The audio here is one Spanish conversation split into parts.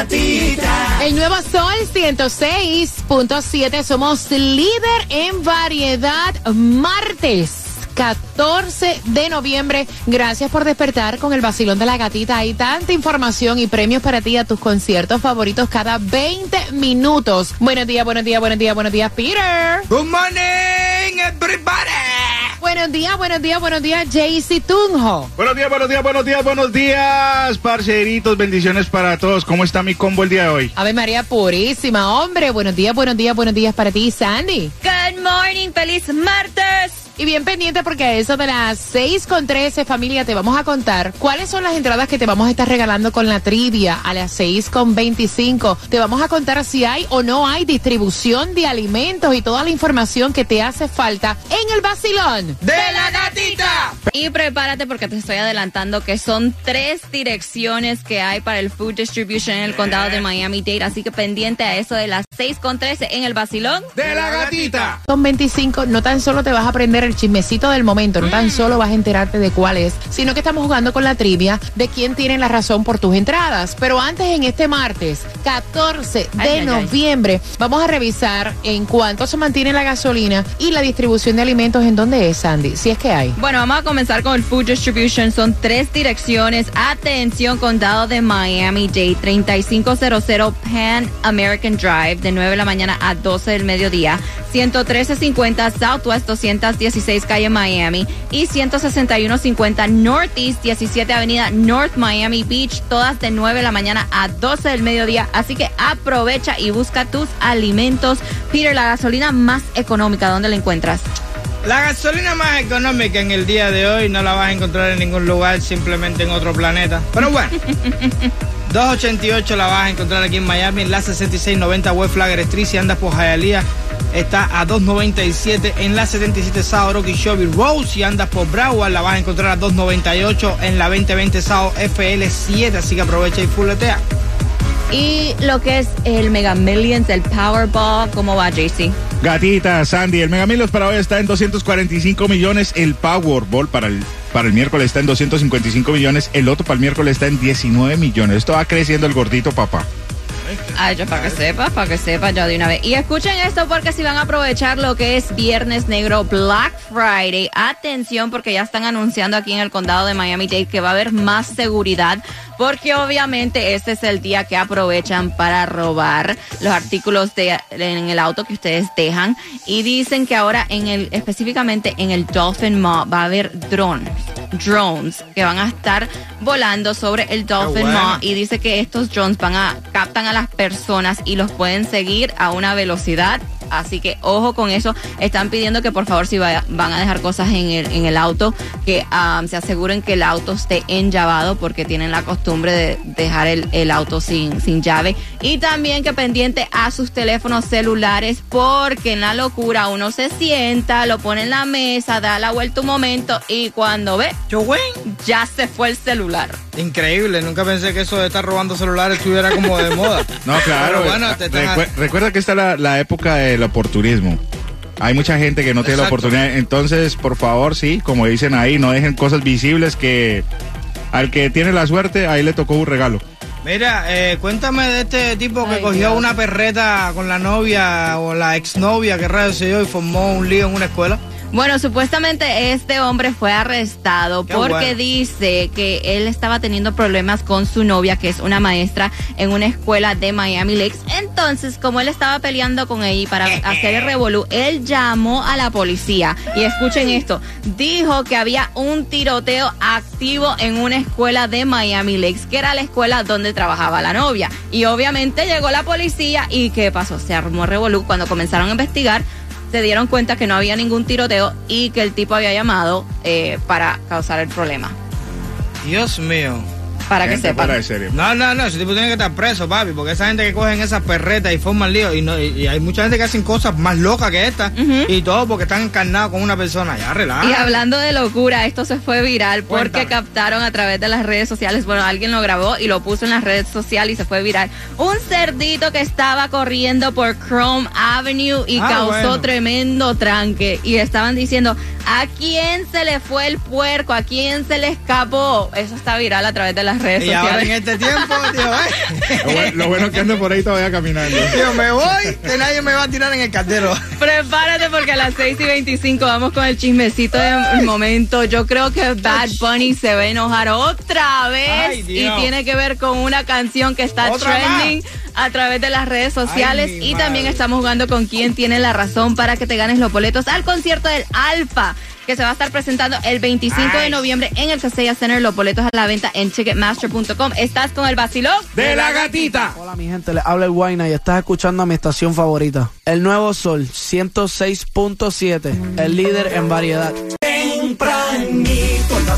gatita. El nuevo Sol 106.7. Somos líder en variedad martes. 14 de noviembre. Gracias por despertar con el vacilón de la gatita. Hay tanta información y premios para ti a tus conciertos favoritos cada 20 minutos. Buenos días, buenos días, buenos días, buenos días, Peter. Good morning, everybody. Buenos días, buenos días, buenos días, Jaycee Tunjo. Buenos días, buenos días, buenos días, buenos días, parceritos, bendiciones para todos. ¿Cómo está mi combo el día de hoy? Ave María Purísima, hombre. Buenos días, buenos días, buenos días para ti, Sandy. Good morning, feliz martes. Y bien pendiente porque a eso de las 6 con 13, familia, te vamos a contar cuáles son las entradas que te vamos a estar regalando con la trivia a las 6 con 25. Te vamos a contar si hay o no hay distribución de alimentos y toda la información que te hace falta en el vacilón. ¡De la gatita! Y prepárate porque te estoy adelantando que son tres direcciones que hay para el food distribution en el condado de Miami-Dade. Así que pendiente a eso de las 6 con 13 en el vacilón. ¡De la gatita! Con 25 no tan solo te vas a aprender el chismecito del momento, no tan solo vas a enterarte de cuál es, sino que estamos jugando con la trivia de quién tiene la razón por tus entradas. Pero antes, en este martes 14 de Ay, ay, ay. noviembre, vamos a revisar en cuánto se mantiene la gasolina y la distribución de alimentos en dónde es, Sandy, si es que hay. Bueno, vamos a comenzar con el food distribution. Son tres direcciones. Atención, condado de Miami-Dade, 3500 Pan American Drive, de 9 de la mañana a 12 del mediodía. 11350 Southwest 216 calle Miami y 16150 Northeast 17 Avenida North Miami Beach, todas de 9 de la mañana a 12 del mediodía. Así que aprovecha y busca tus alimentos. Peter, la gasolina más económica, ¿dónde la encuentras? La gasolina más económica en el día de hoy no la vas a encontrar en ningún lugar, simplemente en otro planeta. Pero bueno. 288 la vas a encontrar aquí en Miami, en la 6690 West Flagger Street. Si andas por Hialeah, está a 297 en la 77 South Okeechobee Road. Si andas por Broward, la vas a encontrar a 298 en la 2020 South FL7. Así que aprovecha y fuletea. Y lo que es el Mega Millions, el Powerball, ¿cómo va, JC? Gatita, Sandy, el Mega Millions para hoy está en 245 millones, el Powerball para el, para el miércoles está en 255 millones, el otro para el miércoles está en 19 millones. Esto va creciendo el gordito, papá. Ay, yo para que sepa, para que sepa ya de una vez. Y escuchen esto porque si van a aprovechar lo que es Viernes Negro Black Friday, atención porque ya están anunciando aquí en el condado de Miami-Dade que va a haber más seguridad porque obviamente este es el día que aprovechan para robar los artículos de, en el auto que ustedes dejan y dicen que ahora en el específicamente en el Dolphin Mall va a haber drones drones que van a estar volando sobre el Dolphin bueno. Mall y dice que estos drones van a captan a personas y los pueden seguir a una velocidad Así que ojo con eso. Están pidiendo que por favor si vaya- van a dejar cosas en el, en el auto, que ah, se aseguren que el auto esté enllavado porque tienen la costumbre de dejar el, el auto sin, sin llave. Y también que pendiente a sus teléfonos celulares porque en la locura uno se sienta, lo pone en la mesa, da la vuelta un momento y cuando ve, ya se fue el celular. Increíble, nunca pensé que eso de estar robando celulares estuviera como de moda. No, claro. Pero bueno, te están- Recue- recuerda que está la, la época del oportunismo. Hay mucha gente que no tiene la oportunidad. Entonces, por favor, sí, como dicen ahí, no dejen cosas visibles que al que tiene la suerte, ahí le tocó un regalo. Mira, eh, cuéntame de este tipo que Ay, cogió Dios. una perreta con la novia o la exnovia, que rayos sé yo, y formó un lío en una escuela. Bueno, supuestamente este hombre fue arrestado Qué porque bueno. dice que él estaba teniendo problemas con su novia, que es una maestra en una escuela de Miami Lakes. Entonces, como él estaba peleando con ella para hacer el revolú, él llamó a la policía. Y escuchen esto, dijo que había un tiroteo activo en una escuela de Miami Lakes, que era la escuela donde trabajaba la novia. Y obviamente llegó la policía y ¿qué pasó? Se armó revolú cuando comenzaron a investigar se dieron cuenta que no había ningún tiroteo y que el tipo había llamado eh, para causar el problema. Dios mío. Para que sepan. fuera de serie. No, no, no, ese tipo tiene que estar preso, papi, porque esa gente que cogen esas perretas y forman lío, y, no, y, y hay mucha gente que hacen cosas más locas que esta, y todo porque están encarnados con una persona. Ya, relaja. Y hablando de locura, esto se fue viral porque captaron a través de las redes sociales. Bueno, alguien lo grabó y lo puso en las redes sociales y se fue viral. Un cerdito que estaba corriendo por Chrome Avenue y Ah, causó bueno. tremendo tranque. Y estaban diciendo, ¿a quién se le fue el puerco? ¿A quién se le escapó? Eso está viral a través de las redes Y ahora en sociales. este tiempo, tío, eh, Lo, bueno- lo bueno es que ando por ahí todavía caminando. tío, me voy, que nadie me va a tirar en el caldero. Prepárate porque a las 6 y 25 vamos con el chismecito del momento. Yo creo que Bad Bunny se va a enojar otra vez Ay, y tiene que ver con una canción que está Otra trending a través de las redes sociales Ay, y también estamos jugando con quién tiene la razón para que te ganes los boletos al concierto del Alfa que se va a estar presentando el 25 de noviembre en el Casella Center. Los boletos a la venta en ticketmaster.com. ¿Estás con el vacilón? ¡De la gatita! Hola mi gente, les habla el Guayna y estás escuchando a mi estación favorita. El Nuevo Sol 106.7, el líder en variedad. Tempranito,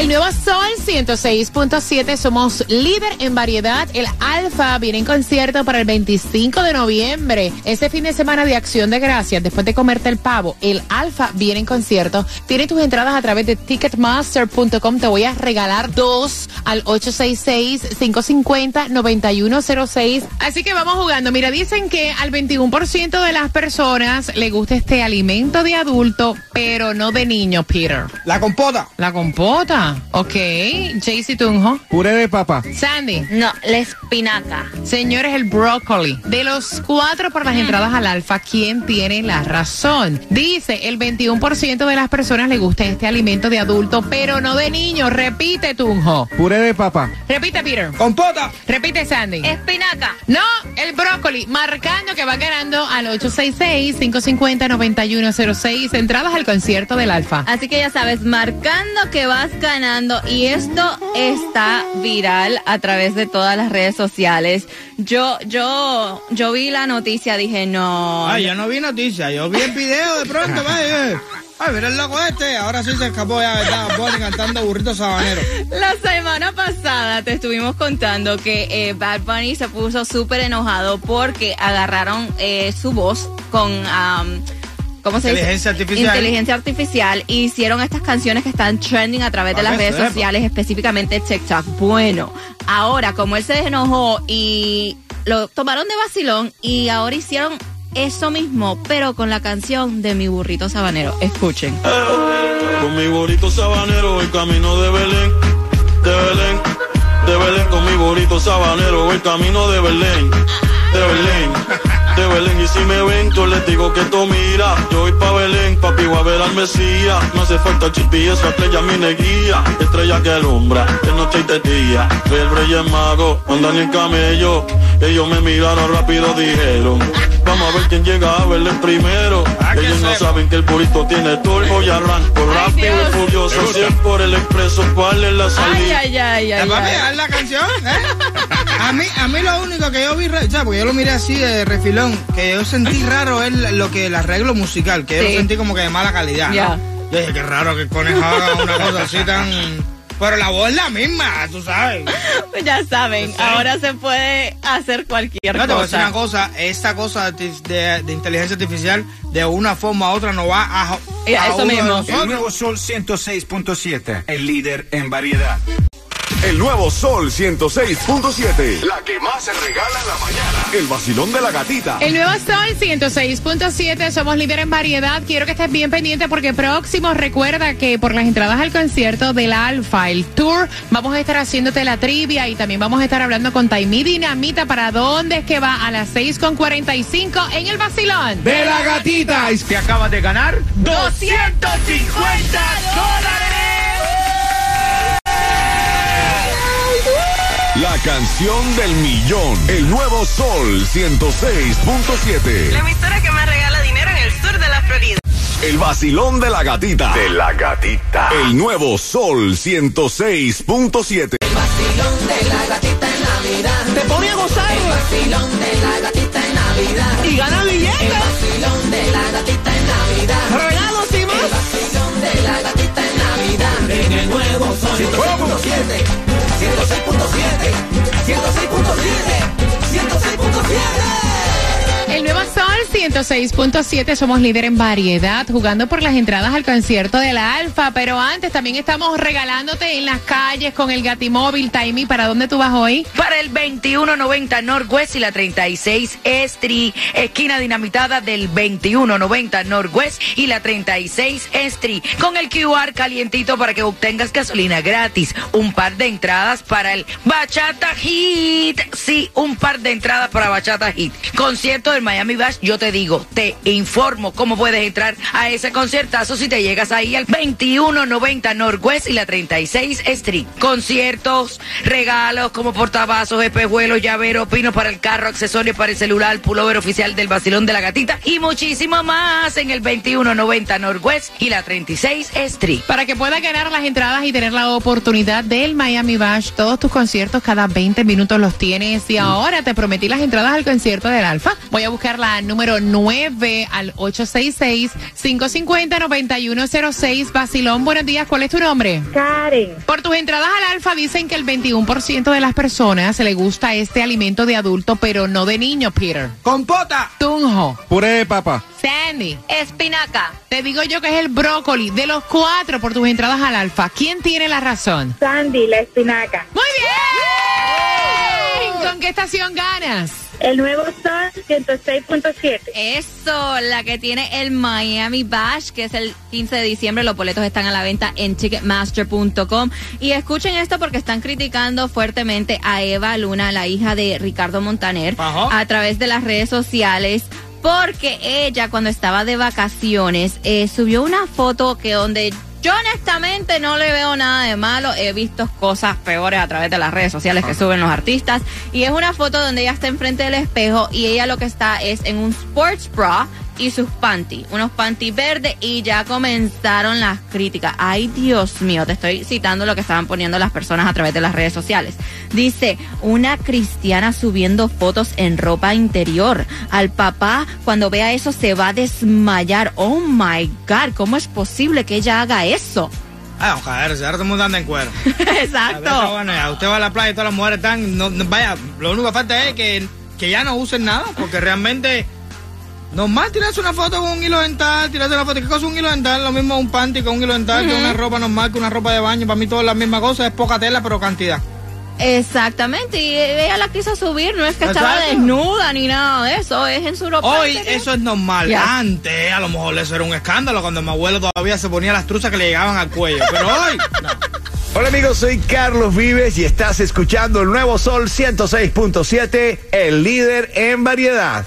El nuevo Sol 106.7, somos líder en variedad. El Alfa viene en concierto para el 25 de noviembre. Ese fin de semana de acción de gracias, después de comerte el pavo, el Alfa viene en concierto. Tiene tus entradas a través de ticketmaster.com. Te voy a regalar dos al 866-550-9106. Así que vamos jugando. Mira, dicen que al 21% de las personas le gusta este alimento de adulto, pero no de niño, Peter. La compota. La compota. Ok. Jaycee Tunjo. Puré de papa. Sandy. No, la espinaca. Señores, el brócoli. De los cuatro por las entradas al alfa, ¿quién tiene la razón? Dice, el 21% de las personas le gusta este alimento de adulto, pero no de niño. Repite, Tunjo. Puré de papa. Repite, Peter. Compota. Repite, Sandy. Espinaca. No, el brócoli, marcando que va ganando al 866-550-9106, entradas al concierto del Alfa. Así que ya sabes, marcando que vas ganando y esto está viral a través de todas las redes sociales. Yo, yo, yo vi la noticia, dije no. Ay, yo no vi noticias, yo vi el video de pronto, vaya. Ay, mira el loco este, ahora sí se escapó ya, ¿verdad? Bonnie cantando burrito sabanero. La semana pasada te estuvimos contando que eh, Bad Bunny se puso súper enojado porque agarraron eh, su voz con... am, ¿Cómo se dice? Inteligencia artificial. Inteligencia artificial. E hicieron estas canciones que están trending a través de Para las que redes sepa. sociales, específicamente TikTok. Bueno, ahora como él se desenojó y lo tomaron de vacilón y ahora hicieron eso mismo, pero con la canción de mi burrito sabanero. Escuchen. Con mi bonito sabanero voy camino de Belén, de Belén, de Belén con mi bonito sabanero voy camino de Belén, de Belén, de Belén y si me ven yo les digo que esto mira, yo voy pa' Belén, papi voy a ver al Mesías, no hace falta GPS, estrella mi neguía, estrella que alumbra, de noche y de día, soy el rey mago, andan en camello, ellos me miraron rápido dijeron, vamos a ver quién llega a verle primero, Ah, ellos no saben que el burrito tiene turbo y arranco rápido Dios. y furioso, si es por el expreso, ¿cuál es la salida? ay, ay, ¿Te ay. va a ay. pegar la canción? ¿eh? A mí, a mí lo único que yo vi, o sea, porque yo lo miré así de refilón, que yo sentí raro es lo que el arreglo musical, que yo Sí. lo sentí como que de mala calidad. ¿no? Ya. Yo dije, qué raro que el conejo haga una cosa así tan... Pero la voz es la misma, tú sabes. Pues ya saben, Sí. ahora se puede hacer cualquier No, te voy a decir cosa. una cosa, esta cosa de, de- de inteligencia artificial de una forma u otra no va a, Eh, a eso uno de mismo. nosotros. El nuevo Sol 106.7, el líder en variedad. El nuevo Sol 106.7. La que más se regala en la mañana. El vacilón de la gatita. El nuevo Sol 106.7, somos líderes en variedad. Quiero que estés bien pendiente porque próximo recuerda que por las entradas al concierto del Alfa, el tour, vamos a estar haciéndote la trivia y también vamos a estar hablando con Taimí Dinamita para dónde es que va a las 6.45 en el vacilón. De la gatita. Y te acabas de ganar 250 canción del millón. El nuevo Sol 106.7. La emisora que más regala dinero en el sur de la Florida. El vacilón de la gatita. De la gatita. El nuevo Sol 106.7. El vacilón de la gatita en Navidad. Te pone a gozar El vacilón de la gatita en Navidad. y gana billetes, 106.7, somos líder en variedad, jugando por las entradas al concierto de la Alfa. Pero antes también estamos regalándote en las calles con el Gatimóvil, Taimi. ¿Para dónde tú vas hoy? Para el 2190 Northwest y la 36 Street, esquina dinamitada del 2190 Northwest y la 36 Street, con el QR calientito para que obtengas gasolina gratis. Un par de entradas para el Bachata Hit. Sí, un par de entradas para Bachata Hit. Concierto del Miami Bash, yo te digo, te informo cómo puedes entrar a ese conciertazo si te llegas ahí al 2190 Northwest y la 36 Street. Conciertos, regalos como portavasos, espejuelos, llaveros, pinos para el carro, accesorios para el celular, pullover oficial del Basilón de la Gatita y muchísimo más en el 2190 Northwest y la 36 Street. Para que puedas ganar las entradas y tener la oportunidad del Miami Bash, todos tus conciertos cada 20 minutos los tienes. Y ahora te prometí las entradas al concierto del Alfa. Voy a buscar la número 9 al 866-550-9106. Basilón, buenos días. ¿Cuál es tu nombre? Karen, Por tus entradas al Alfa dicen que el 21% de las personas le gusta este alimento de adulto, pero no de niño, Peter. ¡Compota! Tunjo, Puré de papa. Sandy. Espinaca. Te digo yo que es el brócoli. De los cuatro por tus entradas al Alfa, ¿quién tiene la razón? Sandy, la espinaca. ¡Muy bien! ¿Con qué estación ganas? El nuevo Sol 106.7. Eso, la que tiene el Miami Bash, que es el 15 de diciembre. Los boletos están a la venta en ticketmaster.com. Y escuchen esto porque están criticando fuertemente a Eva Luna, la hija de Ricardo Montaner, Ajá. a través de las redes sociales. Porque ella, cuando estaba de vacaciones, eh, subió una foto que donde yo honestamente no le veo nada de malo. He visto cosas peores a través de las redes sociales que suben los artistas. Y es una foto donde ella está enfrente del espejo y ella lo que está es en un sports bra y sus panty, unos panty verdes y ya comenzaron las críticas. Ay, Dios mío, te estoy citando lo que estaban poniendo las personas a través de las redes sociales. Dice, una cristiana subiendo fotos en ropa interior. Al papá, cuando vea eso, se va a desmayar. Oh my God, ¿cómo es posible que ella haga eso? Ah, ver, ahora todo el mundo anda en cuero. A Exacto. bueno, ya. usted va a la playa y todas las mujeres están. no- vaya, lo único que falta es que, que ya no usen nada, porque realmente. Normal tirarse una foto con un hilo dental, tirarse una foto. ¿Qué cosa es un hilo dental? Lo mismo un panty con un hilo dental, que una ropa normal, que una ropa de baño. Para mí todo es la misma cosa, es poca tela, pero cantidad. Exactamente, y ella la quiso subir, no es que estaba desnuda ni nada de eso, es en su ropa. Hoy interior. eso es normal. Antes, a lo mejor eso era un escándalo cuando mi abuelo todavía se ponía las truzas que le llegaban al cuello. Pero hoy, no. Hola amigos, soy Carlos Vives y estás escuchando el nuevo Sol 106.7, el líder en variedad.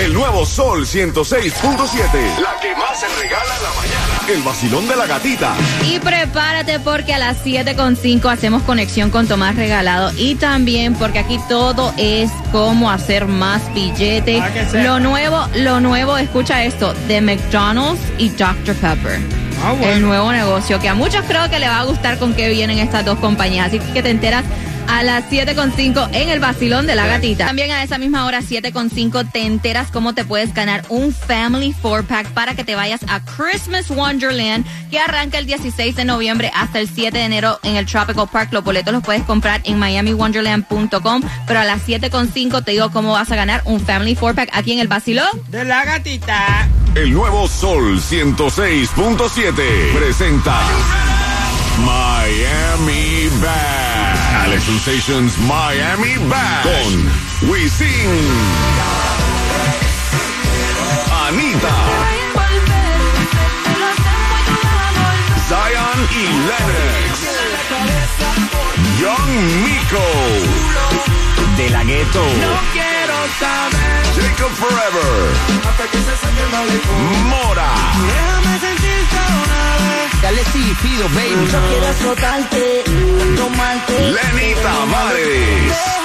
El nuevo Sol 106.7. La que más se regala en la mañana. El vacilón de la gatita. Y prepárate porque a las 7.5 hacemos conexión con Tomás Regalado y también porque aquí todo es cómo hacer más billete. Ah. Lo nuevo, lo nuevo, escucha esto, de McDonald's y Dr. Pepper. Ah, bueno. El nuevo negocio que a muchos creo que le va a gustar con qué vienen estas dos compañías. Así que te enteras a las 7.5 en el vacilón de la gatita. También a esa misma hora, 7.5, te enteras cómo te puedes ganar un Family 4-Pack para que te vayas a Christmas Wonderland que arranca el 16 de noviembre hasta el 7 de enero en el Tropical Park. Los boletos los puedes comprar en miamiwonderland.com, pero a las 7.5 te digo cómo vas a ganar un Family 4-Pack aquí en el vacilón. De la gatita. El nuevo Sol 106.7 presenta Miami Bad. Alex Sensations Miami Bash. Con Wisin, Anita, Zion y Lennox, Young Miko, De la gueto. Jacob Forever, Mora, Dale sí, pido, baby. Yo quiero azotarte, tomarte. Lenny Tavares.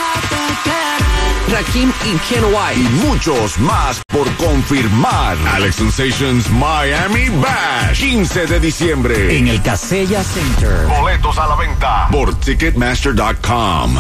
Rakim y Ken y muchos más por confirmar. Alex Sensations Miami Bash, 15 de diciembre. En el Casella Center. Boletos a la venta por Ticketmaster.com.